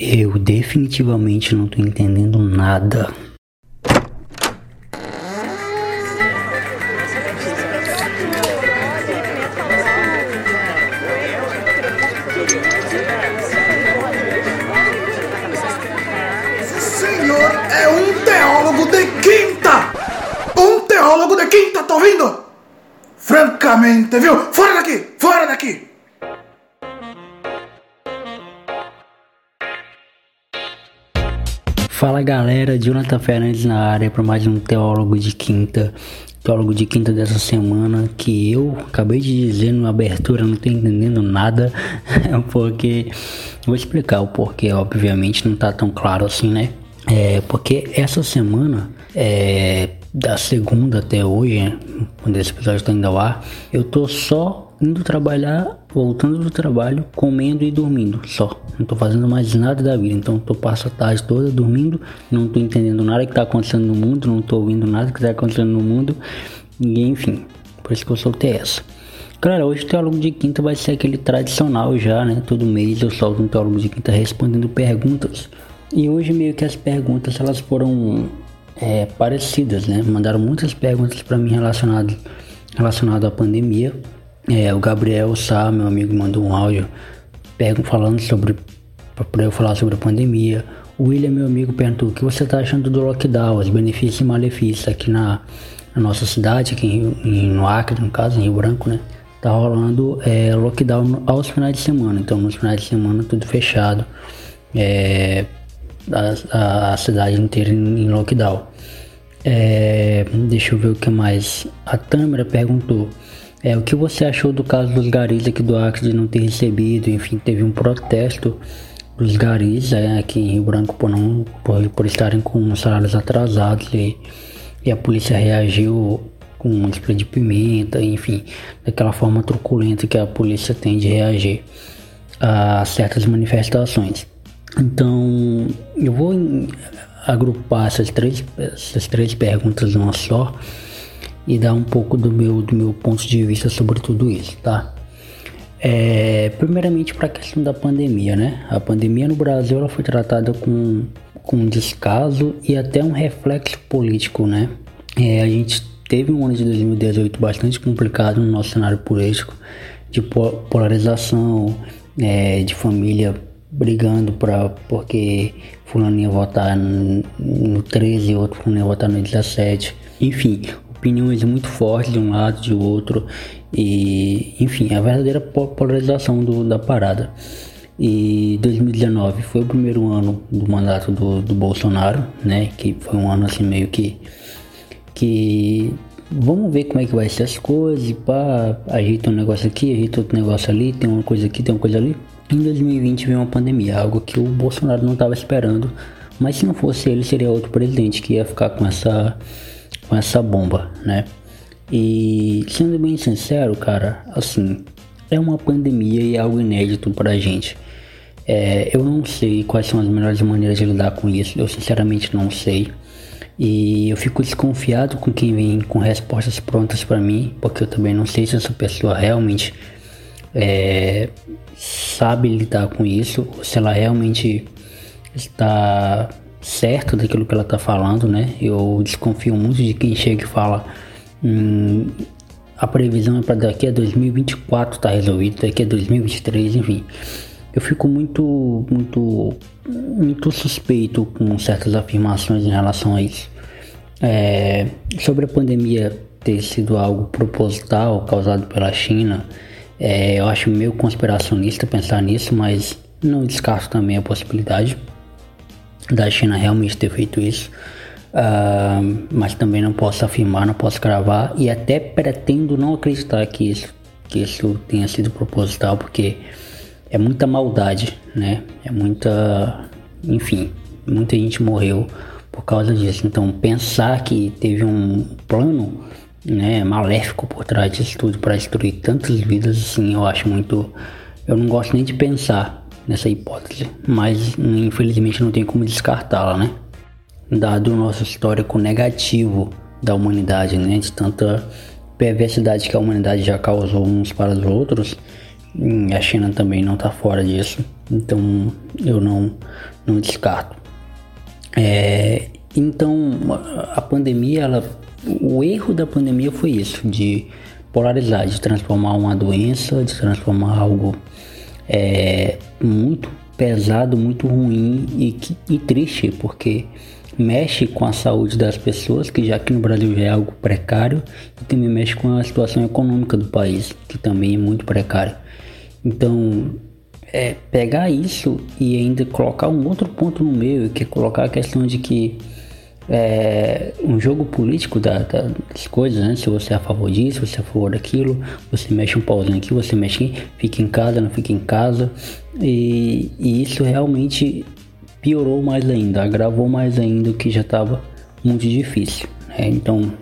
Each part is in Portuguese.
Eu definitivamente não tô entendendo nada. senhor é um teólogo de quinta! Um teólogo de quinta, tá ouvindo? Francamente, viu? Fora daqui! Fora daqui! Fala galera, Jonathan Fernandes na área para mais um Teólogo de Quinta. Teólogo de Quinta dessa semana que eu acabei de dizer na abertura, não tô entendendo nada, porque vou explicar o porquê, obviamente não tá tão claro assim, né? É, porque essa semana, é, da segunda até hoje, né, quando esse episódio está indo ao ar, eu tô só indo trabalhar, voltando do trabalho, comendo e dormindo, só. Não tô fazendo mais nada da vida, então tô passo a tarde toda dormindo, não tô entendendo nada que tá acontecendo no mundo, não tô ouvindo nada que tá acontecendo no mundo, e enfim, por isso que eu soltei essa. Cara, hoje o teólogo de quinta vai ser aquele tradicional já, né? Todo mês eu solto um teólogo de quinta respondendo perguntas. E hoje meio que as perguntas elas foram é, parecidas, né? Mandaram muitas perguntas para mim relacionadas relacionado à pandemia. É, o Gabriel Sá, meu amigo, mandou um áudio falando sobre para eu falar sobre a pandemia. O William, meu amigo, perguntou o que você está achando do lockdown, os benefícios e malefícios aqui na, na nossa cidade, aqui em, no Acre, no caso, em Rio Branco, né? Tá rolando é, lockdown aos finais de semana, então nos finais de semana tudo fechado. É, a, a cidade inteira em lockdown. É, deixa eu ver o que mais. A Tâmara perguntou é, o que você achou do caso dos garis aqui do Acre de não ter recebido. Enfim, teve um protesto dos garis é, aqui em Rio Branco por, não, por, por estarem com salários atrasados e, e a polícia reagiu com um spray de pimenta, enfim, daquela forma truculenta que a polícia tem de reagir a certas manifestações. Então, eu vou agrupar essas três, essas três perguntas numa só e dar um pouco do meu, do meu ponto de vista sobre tudo isso, tá? É, primeiramente para a questão da pandemia, né? A pandemia no Brasil ela foi tratada com, com descaso e até um reflexo político, né? É, a gente teve um ano de 2018 bastante complicado no nosso cenário político, de polarização, é, de família brigando pra, porque fulano ia votar no 13 e outro fulano ia votar no 17. Enfim, opiniões muito fortes de um lado de outro e enfim, a verdadeira polarização do, da parada. E 2019 foi o primeiro ano do mandato do, do Bolsonaro, né? Que foi um ano assim meio que que vamos ver como é que vai ser as coisas, pá, ajeita um negócio aqui, ajeita outro negócio ali, tem uma coisa aqui, tem uma coisa ali. Em 2020 veio uma pandemia, algo que o Bolsonaro não estava esperando, mas se não fosse ele, seria outro presidente que ia ficar com essa, com essa bomba, né? E sendo bem sincero, cara, assim, é uma pandemia e é algo inédito pra gente. É, eu não sei quais são as melhores maneiras de lidar com isso, eu sinceramente não sei. E eu fico desconfiado com quem vem com respostas prontas para mim, porque eu também não sei se essa pessoa realmente é, sabe lidar com isso, se ela realmente está certa daquilo que ela está falando, né? Eu desconfio muito de quem chega e fala hum, a previsão é para daqui a 2024 tá resolvido, daqui a 2023, enfim. Eu fico muito, muito, muito suspeito com certas afirmações em relação a isso. É, sobre a pandemia ter sido algo proposital causado pela China, é, eu acho meio conspiracionista pensar nisso, mas não descarto também a possibilidade da China realmente ter feito isso. Uh, mas também não posso afirmar, não posso cravar e até pretendo não acreditar que isso, que isso tenha sido proposital, porque é muita maldade, né? É muita, enfim, muita gente morreu por causa disso. Então pensar que teve um plano né, maléfico por trás disso tudo para destruir tantas vidas, assim, eu acho muito. Eu não gosto nem de pensar nessa hipótese, mas infelizmente não tem como descartá-la, né? Dado o nosso histórico negativo da humanidade, né, de tanta perversidade que a humanidade já causou uns para os outros, A China também não está fora disso, então eu não, não descarto. É, então a pandemia, ela, o erro da pandemia foi isso, de polarizar, de transformar uma doença, de transformar algo é, muito pesado, muito ruim e, e triste, porque mexe com a saúde das pessoas, que já aqui no Brasil já é algo precário, e também mexe com a situação econômica do país, que também é muito precário. Então, é pegar isso e ainda colocar um outro ponto no meio, que é colocar a questão de que é, um jogo político da, da, das coisas, né? Se você é a favor disso, se você é a favor daquilo, você mexe um pauzinho aqui, você mexe aqui, fica em casa, não fica em casa. E, e isso realmente piorou mais ainda, agravou mais ainda o que já estava muito difícil. Né? Então,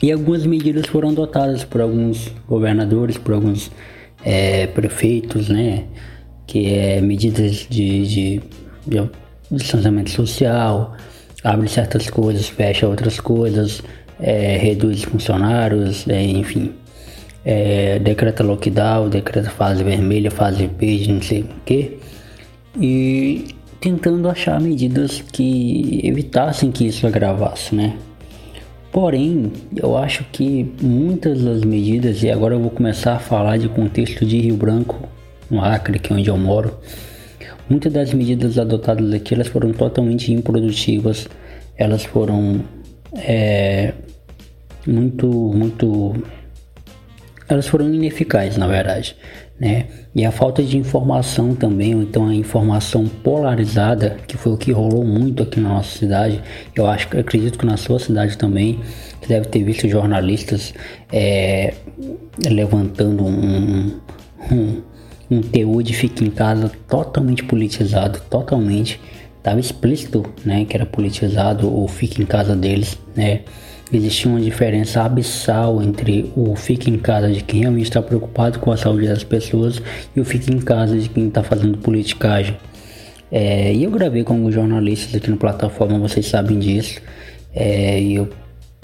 e algumas medidas foram adotadas por alguns governadores, por alguns é, prefeitos, né? Que é medidas de, de, de distanciamento social, abre certas coisas, fecha outras coisas, é, reduz funcionários, é, enfim. É, decreta lockdown, decreta fase vermelha, fase verde, não sei o que. E tentando achar medidas que evitassem que isso agravasse, né? Porém, eu acho que muitas das medidas, e agora eu vou começar a falar de contexto de Rio Branco, no Acre, que é onde eu moro, Muitas das medidas adotadas aqui elas foram totalmente improdutivas, elas foram é, muito, muito, elas foram ineficazes na verdade, né? E a falta de informação também, ou então a informação polarizada, que foi o que rolou muito aqui na nossa cidade, eu acho acredito que na sua cidade também, você deve ter visto jornalistas é, levantando um, um um TU de fica em casa totalmente politizado, totalmente. Estava explícito, né, que era politizado o fica em casa deles, né. Existia uma diferença abissal entre o fica em casa de quem realmente está preocupado com a saúde das pessoas e o fica em casa de quem está fazendo politicagem. É, e eu gravei com jornalistas aqui na plataforma, vocês sabem disso. É, e eu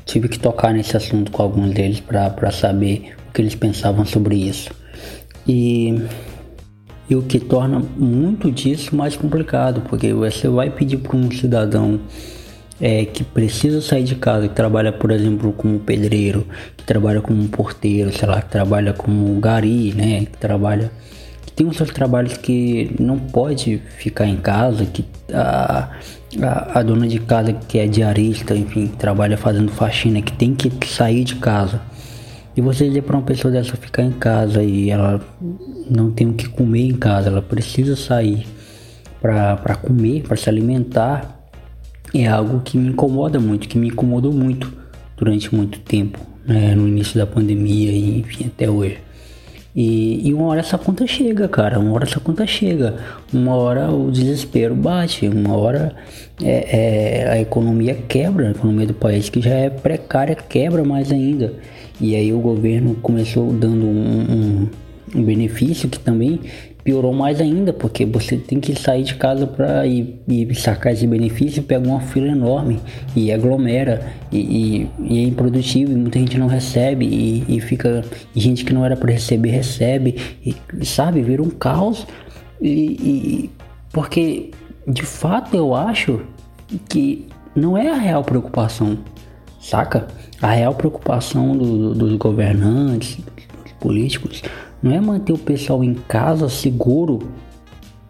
tive que tocar nesse assunto com alguns deles para saber o que eles pensavam sobre isso. E e o que torna muito disso mais complicado, porque você vai pedir para um cidadão é, que precisa sair de casa, que trabalha, por exemplo, como pedreiro, que trabalha como porteiro, sei lá, que trabalha como gari, né, que trabalha, que tem os seus trabalhos que não pode ficar em casa, que a, a, a dona de casa que é diarista, enfim, trabalha fazendo faxina, que tem que sair de casa. E você dizer para uma pessoa dessa ficar em casa e ela não tem o que comer em casa, ela precisa sair para comer, para se alimentar, é algo que me incomoda muito, que me incomodou muito durante muito tempo, né, no início da pandemia e enfim até hoje. E, e, uma hora essa conta chega, cara. Uma hora essa conta chega. Uma hora o desespero bate. Uma hora é, é, a economia quebra. A economia do país que já é precária quebra mais ainda. E aí o governo começou dando um, um, um benefício que também piorou mais ainda, porque você tem que sair de casa para ir, ir, sacar esse benefício, pega uma fila enorme e aglomera e, e, e é improdutivo e muita gente não recebe e, e fica e gente que não era para receber recebe e sabe vira um caos e, porque de fato eu acho que não é a real preocupação, saca? A real preocupação do, dos governantes, dos políticos, não é manter o pessoal em casa seguro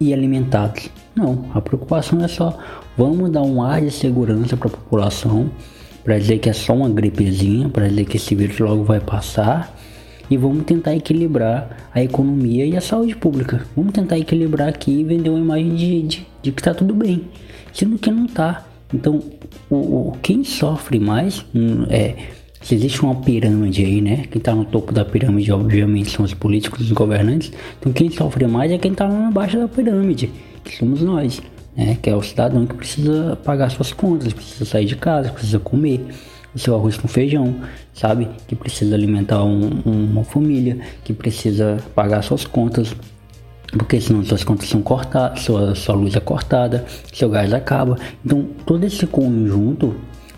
e alimentado. Não, a preocupação é só vamos dar um ar de segurança para a população, para dizer que é só uma gripezinha, para dizer que esse vírus logo vai passar e vamos tentar equilibrar a economia e a saúde pública. Vamos tentar equilibrar aqui e vender uma imagem de, de, de que está tudo bem, sendo que não está. Então, o, o, quem sofre mais hum, é. Se existe uma pirâmide aí, né? Quem está no topo da pirâmide, obviamente, são os políticos, os governantes. Então, quem sofre mais é quem está lá embaixo da pirâmide, que somos nós, né? Que é o cidadão que precisa pagar suas contas, precisa sair de casa, precisa comer o seu arroz com feijão, sabe? Que precisa alimentar um, uma família, que precisa pagar suas contas, porque senão suas contas são cortadas, sua, sua luz é cortada, seu gás acaba. Então, todo esse conjunto,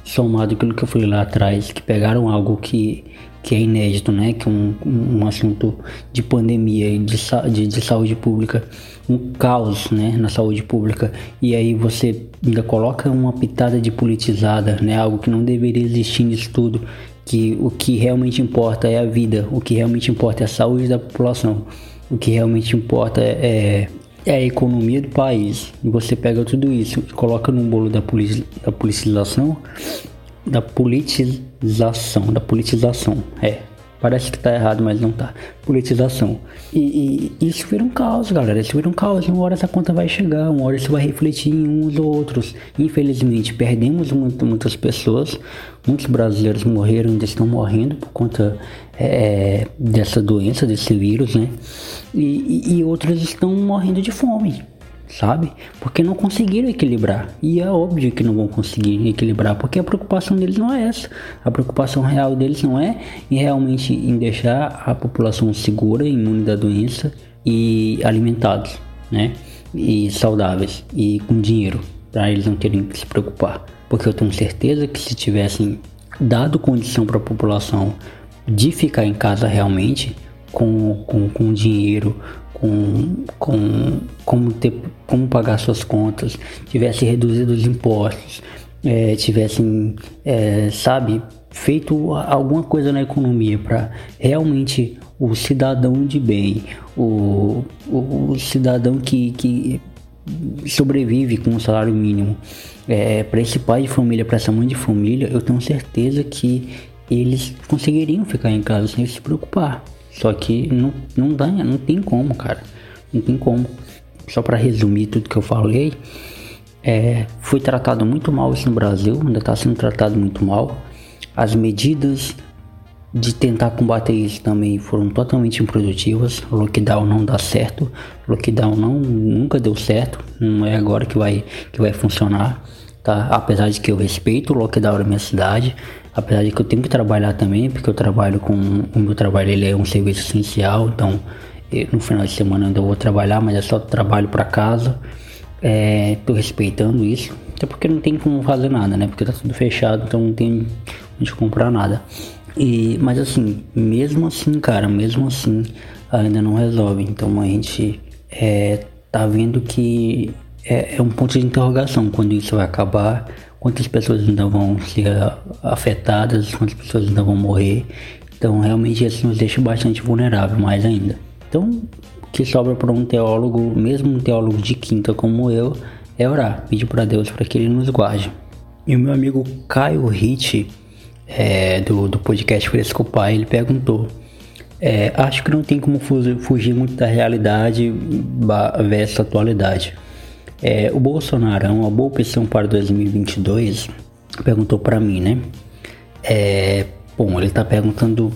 somado aquilo que eu falei lá atrás, que pegaram algo que, que é inédito, né? Que é um, um assunto de pandemia, de, de, de saúde pública, um caos, né? Na saúde pública. E aí você ainda coloca uma pitada de politizada, né? Algo que não deveria existir nisso tudo. Que o que realmente importa é a vida, o que realmente importa é a saúde da população, o que realmente importa é, é a economia do país. E você pega tudo isso e coloca no bolo da, polici da politização, da politização, da politização, é. Parece que tá errado, mas não tá. Politização. E, e, isso vira um caos, galera. Isso vira um caos. Uma hora essa conta vai chegar, uma hora isso vai refletir em uns ou outros. Infelizmente, perdemos muito, muitas pessoas. Muitos brasileiros morreram, ainda estão morrendo por conta é, dessa doença, desse vírus, né? E, e, e outros estão morrendo de fome sabe? Porque não conseguiram equilibrar. E é óbvio que não vão conseguir equilibrar, porque a preocupação deles não é essa. A preocupação real deles não é em realmente em deixar a população segura, imune da doença e alimentados, né? E saudáveis e com dinheiro para eles não terem que se preocupar. Porque eu tenho certeza que se tivessem dado condição para a população de ficar em casa realmente, com, com, com dinheiro, com, com como, ter, como pagar suas contas, tivesse reduzido os impostos, é, tivessem, é, sabe, feito alguma coisa na economia para realmente o cidadão de bem, o, o, o cidadão que, que sobrevive com um salário mínimo, é, para esse pai de família, para essa mãe de família, eu tenho certeza que eles conseguiriam ficar em casa sem se preocupar. Só que não, não dá, não tem como, cara. Não tem como. Só para resumir tudo que eu falei, é, foi tratado muito mal isso no Brasil, ainda está sendo tratado muito mal. As medidas de tentar combater isso também foram totalmente improdutivas. Lockdown não dá certo, lockdown não, nunca deu certo, não é agora que vai, que vai funcionar. Tá? Apesar de que eu respeito o lockdown da minha cidade, apesar de que eu tenho que trabalhar também, porque eu trabalho com o meu trabalho ele é um serviço essencial, então eu, no final de semana ainda vou trabalhar, mas é só trabalho para casa. É, tô respeitando isso, até porque não tem como fazer nada, né? Porque tá tudo fechado, então não tem onde comprar nada. E, mas assim, mesmo assim, cara, mesmo assim, ainda não resolve. Então a gente é, tá vendo que é, é um ponto de interrogação quando isso vai acabar quantas pessoas ainda vão ser afetadas, quantas pessoas ainda vão morrer. Então, realmente, isso nos deixa bastante vulnerável, mais ainda. Então, o que sobra para um teólogo, mesmo um teólogo de quinta como eu, é orar, pedir para Deus para que Ele nos guarde. E o meu amigo Caio Ritt, é, do, do podcast Fresco Pai, ele perguntou: é, Acho que não tem como fugir muito da realidade versus atualidade. É, o Bolsonaro é uma boa opção para 2022? Perguntou para mim, né? É, bom, ele tá perguntando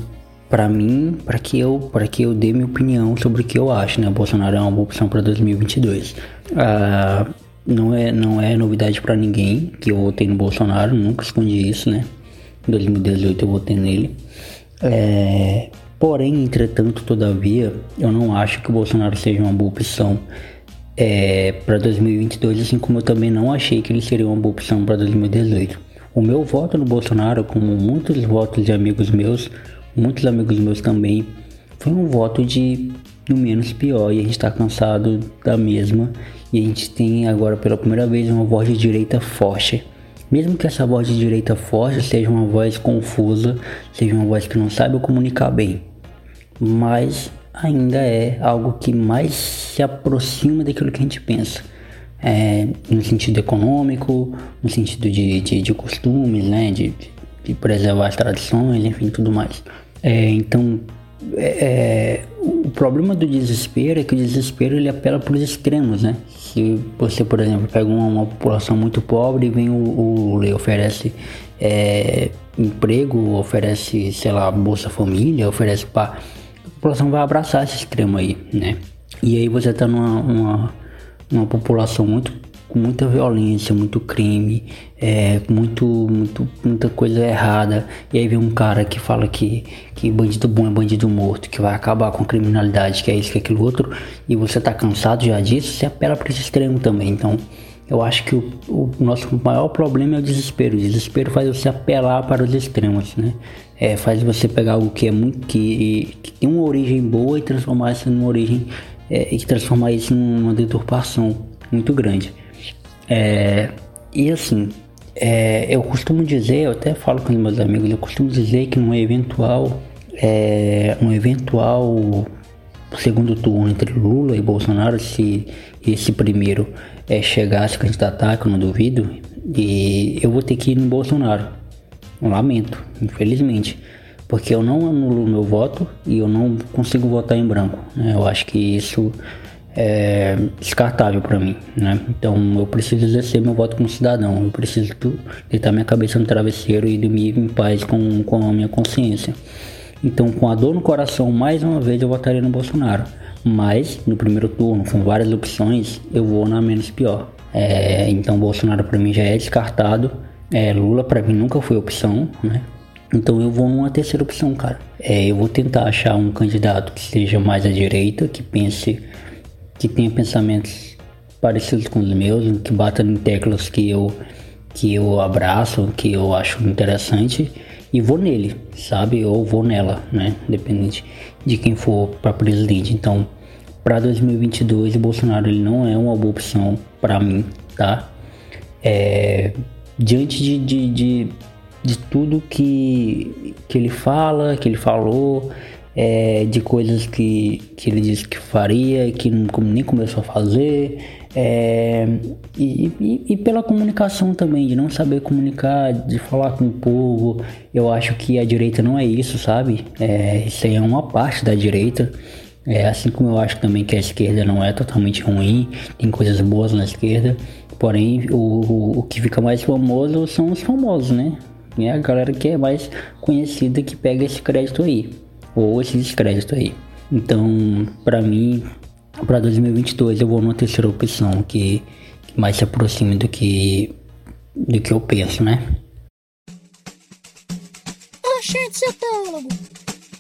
para mim, para que eu, para que eu dê minha opinião sobre o que eu acho, né? O Bolsonaro é uma boa opção para 2022. Ah, não é, não é novidade para ninguém que eu votei no Bolsonaro, nunca escondi isso, né? Em 2018 eu votei nele. É, porém, entretanto, todavia, eu não acho que o Bolsonaro seja uma boa opção é, para 2022, assim como eu também não achei que ele seria uma boa opção para 2018. O meu voto no Bolsonaro, como muitos votos de amigos meus, muitos amigos meus também, foi um voto de no menos pior e a gente está cansado da mesma e a gente tem agora pela primeira vez uma voz de direita forte. Mesmo que essa voz de direita forte seja uma voz confusa, seja uma voz que não sabe comunicar bem, mas ainda é algo que mais se aproxima daquilo que a gente pensa. É, no sentido econômico, no sentido de, de, de costumes, né? De, de, preservar as tradições, enfim, tudo mais. É, então, é, é, o problema do desespero é que o desespero ele apela para os extremos, né? Se você, por exemplo, pega uma, uma população muito pobre e vem o, o lei oferece é, emprego, oferece, sei lá, Bolsa Família, oferece para população vai abraçar esse extremo aí, né? E aí você tá numa uma, uma população muito com muita violência, muito crime, é, muito, muito, muita coisa errada. E aí vem um cara que fala que, que bandido bom é bandido morto, que vai acabar com a criminalidade, que é isso, que é aquilo outro, e você tá cansado já disso, você apela para esse extremo também. Então, eu acho que o, o, nosso maior problema é o desespero. O desespero faz você apelar para os extremos, né? É, faz você pegar algo que é muito que, que tem uma origem boa e transformar isso numa origem é, e transformar isso numa deturpação muito grande. É, e assim, é, eu costumo dizer, eu até falo com meus amigos, eu costumo dizer que num eventual, é, um eventual segundo turno entre Lula e Bolsonaro, se esse primeiro é, chegar a candidatar, que eu não duvido, e eu vou ter que ir no Bolsonaro. Lamento, infelizmente. Porque eu não anulo meu voto e eu não consigo votar em branco. Né? Eu acho que isso é descartável para mim, né? Então eu preciso exercer meu voto como cidadão, eu preciso deitar minha cabeça no travesseiro e dormir em paz com, com a minha consciência. Então, com a dor no coração, mais uma vez eu votaria no Bolsonaro. Mas no primeiro turno, com várias opções, eu vou na menos pior. É, então, Bolsonaro para mim já é descartado. É, Lula para mim nunca foi opção, né? Então eu vou numa terceira opção, cara. É, eu vou tentar achar um candidato que seja mais à direita, que pense, que tenha pensamentos parecidos com os meus, que bata em teclas que eu que eu abraço, que eu acho interessante e vou nele, sabe? Ou vou nela, né? Dependente de quem for para presidente. Então, para 2022, o Bolsonaro ele não é uma boa opção para mim, tá? É, diante de, de, de, de, tudo que, que ele fala, que ele falou, é, de coisas que, que ele disse que faria que não, nem começou a fazer é, e, e, e, pela comunicação também, de não saber comunicar, de falar com o povo. Eu acho que a direita não é isso, sabe? É, isso aí é uma parte da direita. É, assim como eu acho também que a esquerda não é totalmente ruim, tem coisas boas na esquerda. Porém, o, o, o que fica mais famoso são os famosos, né? É a galera que é mais conhecida que pega esse crédito aí, ou esse descrédito aí. Então, para mim, para 2022 eu vou numa terceira opção que, que mais se aproxime do que do que eu penso, né? Oxente, seu teólogo,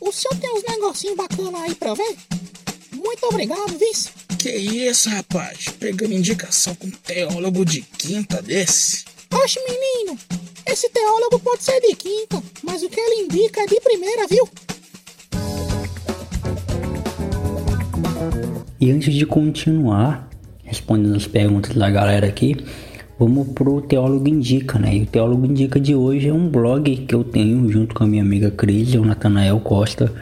o senhor tem uns negocinhos bacanas aí pra ver? Muito obrigado, vice. Que isso, rapaz? Pegando indicação com um teólogo de quinta desse? Oxe, menino, esse teólogo pode ser de quinta, mas o que ele indica é de primeira, viu? E antes de continuar respondendo as perguntas da galera aqui, vamos pro Teólogo Indica, né? E o Teólogo Indica de hoje é um blog que eu tenho junto com a minha amiga Cris, o Natanael Costa,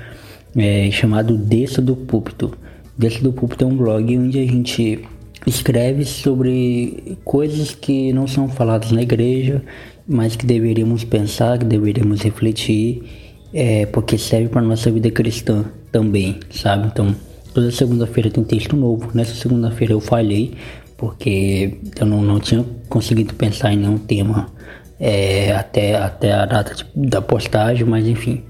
é, chamado Desça do Púlpito. Desça do Púlpito é um blog onde a gente escreve sobre coisas que não são faladas na igreja, mas que deveríamos pensar, que deveríamos refletir, é, porque serve para nossa vida cristã também, sabe? Então Toda segunda-feira tem texto novo. Nessa segunda-feira eu falhei porque eu não, não tinha conseguido pensar em nenhum tema é, até, até a data da postagem, mas enfim.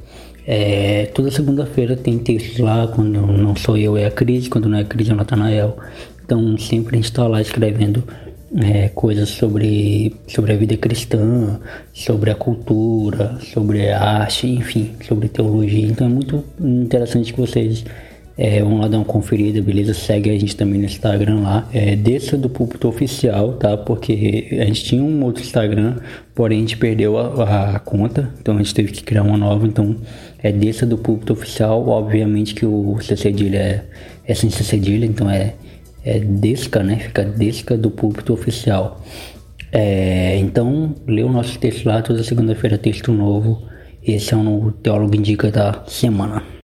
É, toda segunda-feira tem textos lá, quando não sou eu é a Cris, quando não é a Cris é o Natanael. Então sempre a gente está lá escrevendo é, coisas sobre, sobre a vida cristã, sobre a cultura, sobre a arte, enfim, sobre teologia. Então é muito interessante que vocês é, vamos lá dar uma conferida, beleza? Segue a gente também no Instagram lá. É, desça do púlpito oficial, tá? Porque a gente tinha um outro Instagram, porém a gente perdeu a, a conta, então a gente teve que criar uma nova. Então é desça do púlpito oficial. Obviamente que o C cedilha é, é sem C cedilha, então é, é desca, né? Fica desca do púlpito oficial. É, então, lê o nosso texto lá, toda segunda-feira texto novo. Esse é o Teólogo Indica da semana.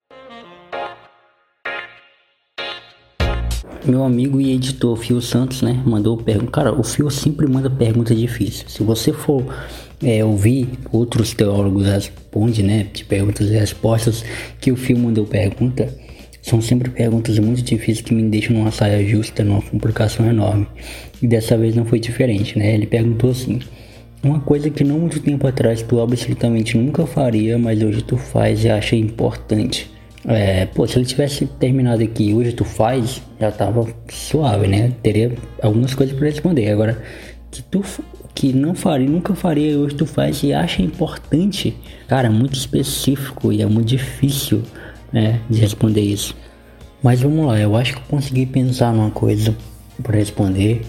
Meu amigo e editor Fio Santos, né, mandou pergunta. Cara, o Fio sempre manda pergunta difícil. Se você for é, ouvir outros teólogos responde, né, de perguntas e respostas que o Fio mandou pergunta, são sempre perguntas muito difíceis que me deixam numa saia justa, numa complicação enorme. E dessa vez não foi diferente, né? Ele perguntou assim: uma coisa que não muito tempo atrás tu absolutamente nunca faria, mas hoje tu faz e acha importante. É, pô, se ele tivesse terminado aqui hoje tu faz, já tava suave, né? Teria algumas coisas para responder. Agora, que tu que não faria, nunca faria hoje tu faz e acha importante, cara, é muito específico e é muito difícil, né, de responder isso. Mas vamos lá, eu acho que eu consegui pensar numa coisa para responder.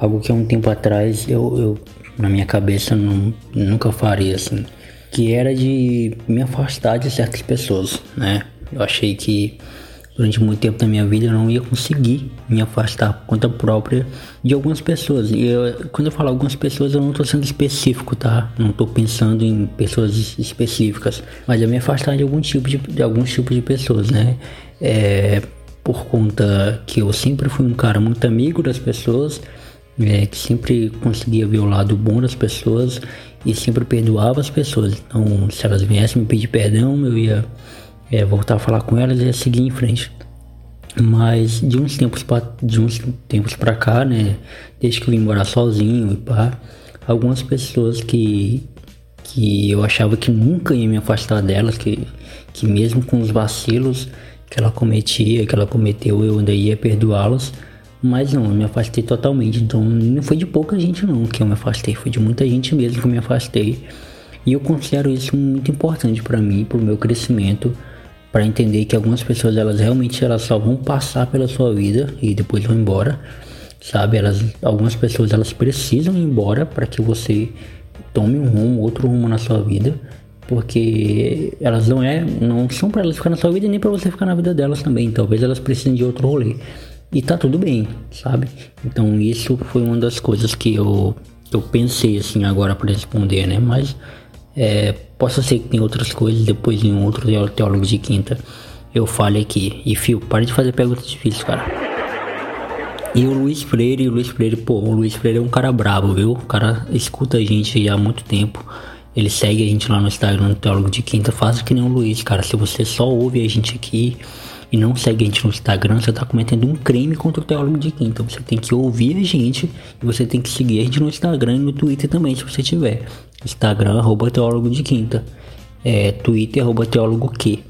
algo que há um tempo atrás eu, eu na minha cabeça não, nunca faria assim, que era de me afastar de certas pessoas, né? Eu achei que durante muito tempo da minha vida eu não ia conseguir me afastar por conta própria de algumas pessoas. E eu, quando eu falo algumas pessoas, eu não estou sendo específico, tá? Não estou pensando em pessoas específicas, mas eu me afastar de algum tipo de, de alguns tipos de pessoas, né? É, por conta que eu sempre fui um cara muito amigo das pessoas, é, que sempre conseguia ver o lado bom das pessoas e sempre perdoava as pessoas. Então, se elas viessem me pedir perdão, eu ia é, voltar a falar com elas e seguir em frente. Mas de uns tempos pra, de uns tempos pra cá, né, desde que eu vim morar sozinho e pá, algumas pessoas que que eu achava que nunca ia me afastar delas, que que mesmo com os vacilos que ela cometia, que ela cometeu, eu ainda ia perdoá-las. Mas não, eu me afastei totalmente. Então não foi de pouca gente não que eu me afastei, foi de muita gente mesmo que eu me afastei. E eu considero isso muito importante para mim, para o meu crescimento, para entender que algumas pessoas elas realmente elas só vão passar pela sua vida e depois vão embora, sabe? Elas, algumas pessoas elas precisam ir embora para que você tome um rumo, outro rumo na sua vida, porque elas não é, não são para elas ficar na sua vida nem para você ficar na vida delas também. Talvez elas precisem de outro rolê e tá tudo bem, sabe? Então isso foi uma das coisas que eu eu pensei assim agora para responder, né? Mas é, possa ser que tem outras coisas, depois em outro teólogo de quinta eu fale aqui. E Fio, para de fazer perguntas difíceis, cara. E o Luiz Freire, o Luiz Freire, pô, o Luiz Freire é um cara brabo, viu? O cara escuta a gente há muito tempo. Ele segue a gente lá no Instagram, no Teólogo de Quinta. Faça que nem o Luiz, cara. Se você só ouve a gente aqui e não segue a gente no Instagram, você tá cometendo um crime contra o Teólogo de Quinta. Você tem que ouvir a gente e você tem que seguir a gente no Instagram e no Twitter também, se você tiver. Instagram, arroba teólogo de quinta. É, Twitter, arroba teólogo que.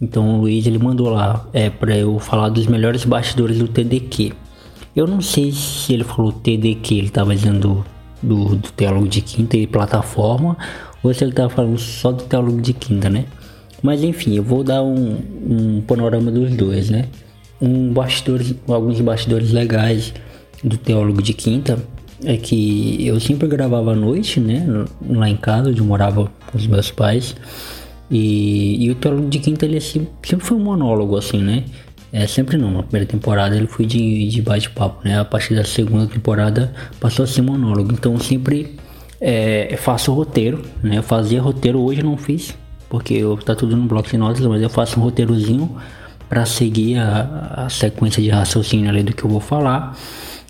Então o Luiz ele mandou lá é, para eu falar dos melhores bastidores do TDQ. Eu não sei se ele falou TDQ, ele estava dizendo do, do, do Teólogo de Quinta e plataforma, ou se ele estava falando só do Teólogo de Quinta, né? Mas enfim, eu vou dar um, um panorama dos dois, né? Um bastidores, alguns bastidores legais do Teólogo de Quinta é que eu sempre gravava à noite, né? Lá em casa, onde eu morava com os meus pais. E, e o teólogo de quinta, ele sempre, sempre foi um monólogo, assim, né? É, sempre não, na primeira temporada ele foi de, de bate-papo, né? A partir da segunda temporada passou a ser monólogo. Então sempre é, faço roteiro, né? Eu fazia roteiro, hoje não fiz, porque eu, tá tudo no bloco de notas, mas eu faço um roteirozinho para seguir a, a sequência de raciocínio ali do que eu vou falar.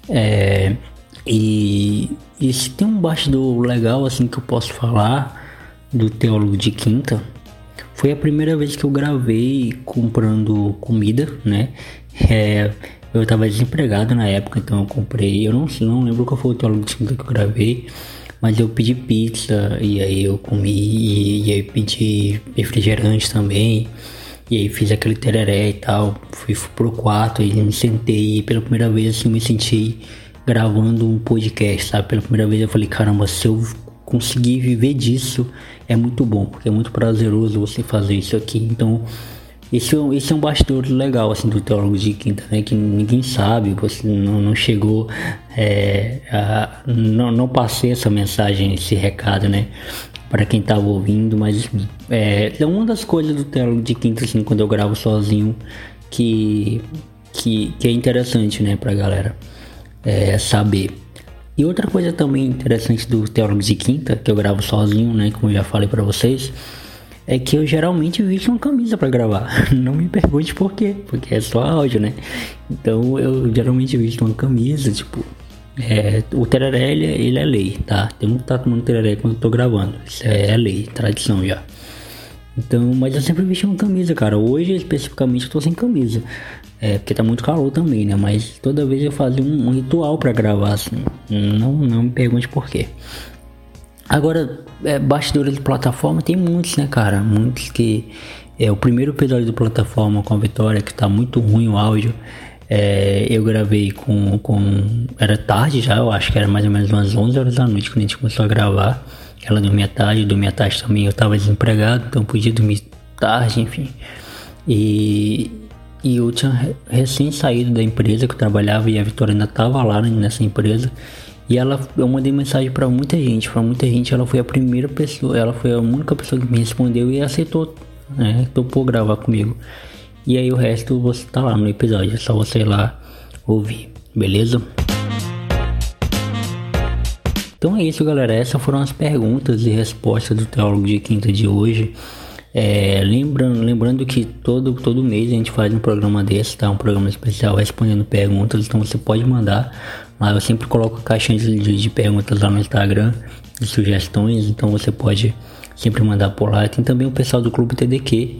É, e, e se tem um bastidor legal assim que eu posso falar do Teólogo de Quinta, foi a primeira vez que eu gravei comprando comida, né? É, eu tava desempregado na época, então eu comprei. Eu não, não lembro qual foi o teólogo de quinta que eu gravei, mas eu pedi pizza e aí eu comi e, e aí pedi refrigerante também. E aí fiz aquele tereré e tal. Fui, pro quarto e me sentei e pela primeira vez assim me senti gravando um podcast, sabe? Pela primeira vez eu falei, caramba, se eu conseguir viver disso, é muito bom, porque é muito prazeroso você fazer isso aqui. Então, esse, é esse é um bastidor legal, assim, do Teólogo de Quinta, né? Que ninguém sabe, você não, não chegou, é, a, não, não passei essa mensagem, esse recado, né? Para quem tava ouvindo, mas é, é uma das coisas do Teólogo de Quinta, assim, quando eu gravo sozinho, que, que, que é interessante, né, pra galera é, saber. E outra coisa também interessante do Teólogos de Quinta, que eu gravo sozinho, né, como eu já falei para vocês, é que eu geralmente visto uma camisa para gravar. Não me pergunte por quê, porque é só áudio, né? Então eu geralmente visto uma camisa, tipo, é, o tereré ele, é, ele, é lei, tá? Tem um tá tomando tereré quando eu tô gravando, isso é lei, tradição já. Então, mas eu sempre vesti uma camisa, cara. Hoje especificamente eu tô sem camisa. É, porque tá muito calor também, né? Mas toda vez eu fazia um, um ritual para gravar, assim. Não, não me pergunte por quê. Agora, é, bastidores de plataforma tem muitos, né, cara? Muitos que. É o primeiro episódio do plataforma com a Vitória, que tá muito ruim o áudio. É, eu gravei com, com. Era tarde já, eu acho que era mais ou menos umas 11 horas da noite quando a gente começou a gravar. Ela dormia tarde, dormia tarde também. Eu tava desempregado, então podia dormir tarde, enfim. E, E eu tinha recém saído da empresa que eu trabalhava e a Vitória ainda tava lá nessa empresa. E ela, eu mandei mensagem para muita gente, para muita gente. Ela foi a primeira pessoa, ela foi a única pessoa que me respondeu e aceitou, né? Topou gravar comigo. E aí o resto você tá lá no episódio, é só você ir lá ouvir, beleza? Então é isso, galera. Essas foram as perguntas e respostas do Teólogo de Quinta de hoje. É, lembrando, lembrando que todo, todo mês a gente faz um programa desse, tá? Um programa especial respondendo perguntas, então você pode mandar. Lá eu sempre coloco caixinhas de, de perguntas lá no Instagram, de sugestões, então você pode sempre mandar por lá. Tem também o pessoal do Clube TDQ,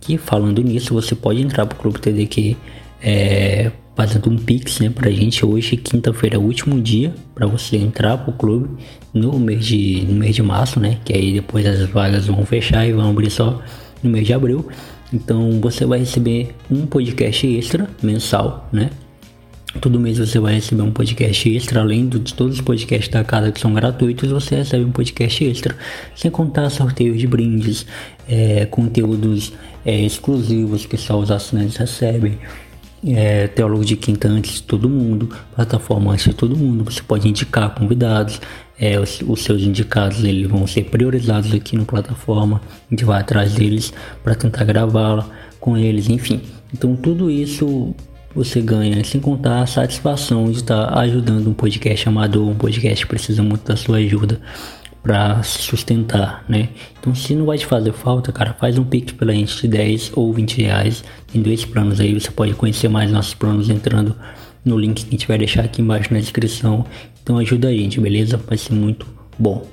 que falando nisso, você pode entrar pro Clube TDQ é, fazendo um pix né, pra gente. Hoje, quinta-feira, é o último dia para você entrar pro clube no mês, de, no mês de março, né? Que aí depois as vagas vão fechar e vão abrir só no mês de abril. Então você vai receber um podcast extra mensal, né? Todo mês você vai receber um podcast extra, além de todos os podcasts da casa que são gratuitos, você recebe um podcast extra, sem contar sorteios de brindes, é, conteúdos é, exclusivos que só os assinantes recebem, é, teólogo de quinta antes de todo mundo, plataforma antes de todo mundo. Você pode indicar convidados, é, os, os, seus indicados eles vão ser priorizados aqui no plataforma. A gente vai atrás deles para tentar gravá-la com eles, enfim. Então tudo isso você ganha, sem contar a satisfação de estar ajudando um podcast amador, um podcast que precisa muito da sua ajuda para sustentar, né? Então se não vai te fazer falta, cara, faz um pix pela gente de 10 ou 20 reais. Tem dois planos aí, você pode conhecer mais nossos planos entrando no link que a gente vai deixar aqui embaixo na descrição. Então ajuda a gente, beleza? Vai ser muito bom.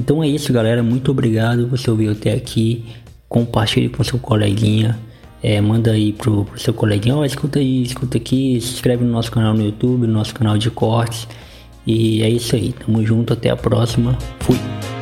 Então é isso, galera. Muito obrigado você ouviu até aqui. Compartilhe com seu coleguinha. É, manda aí pro, pro seu coleguinha, ó, escuta aí, escuta aqui, se inscreve no nosso canal no YouTube, no nosso canal de cortes. E é isso aí, tamo junto, até a próxima. Fui!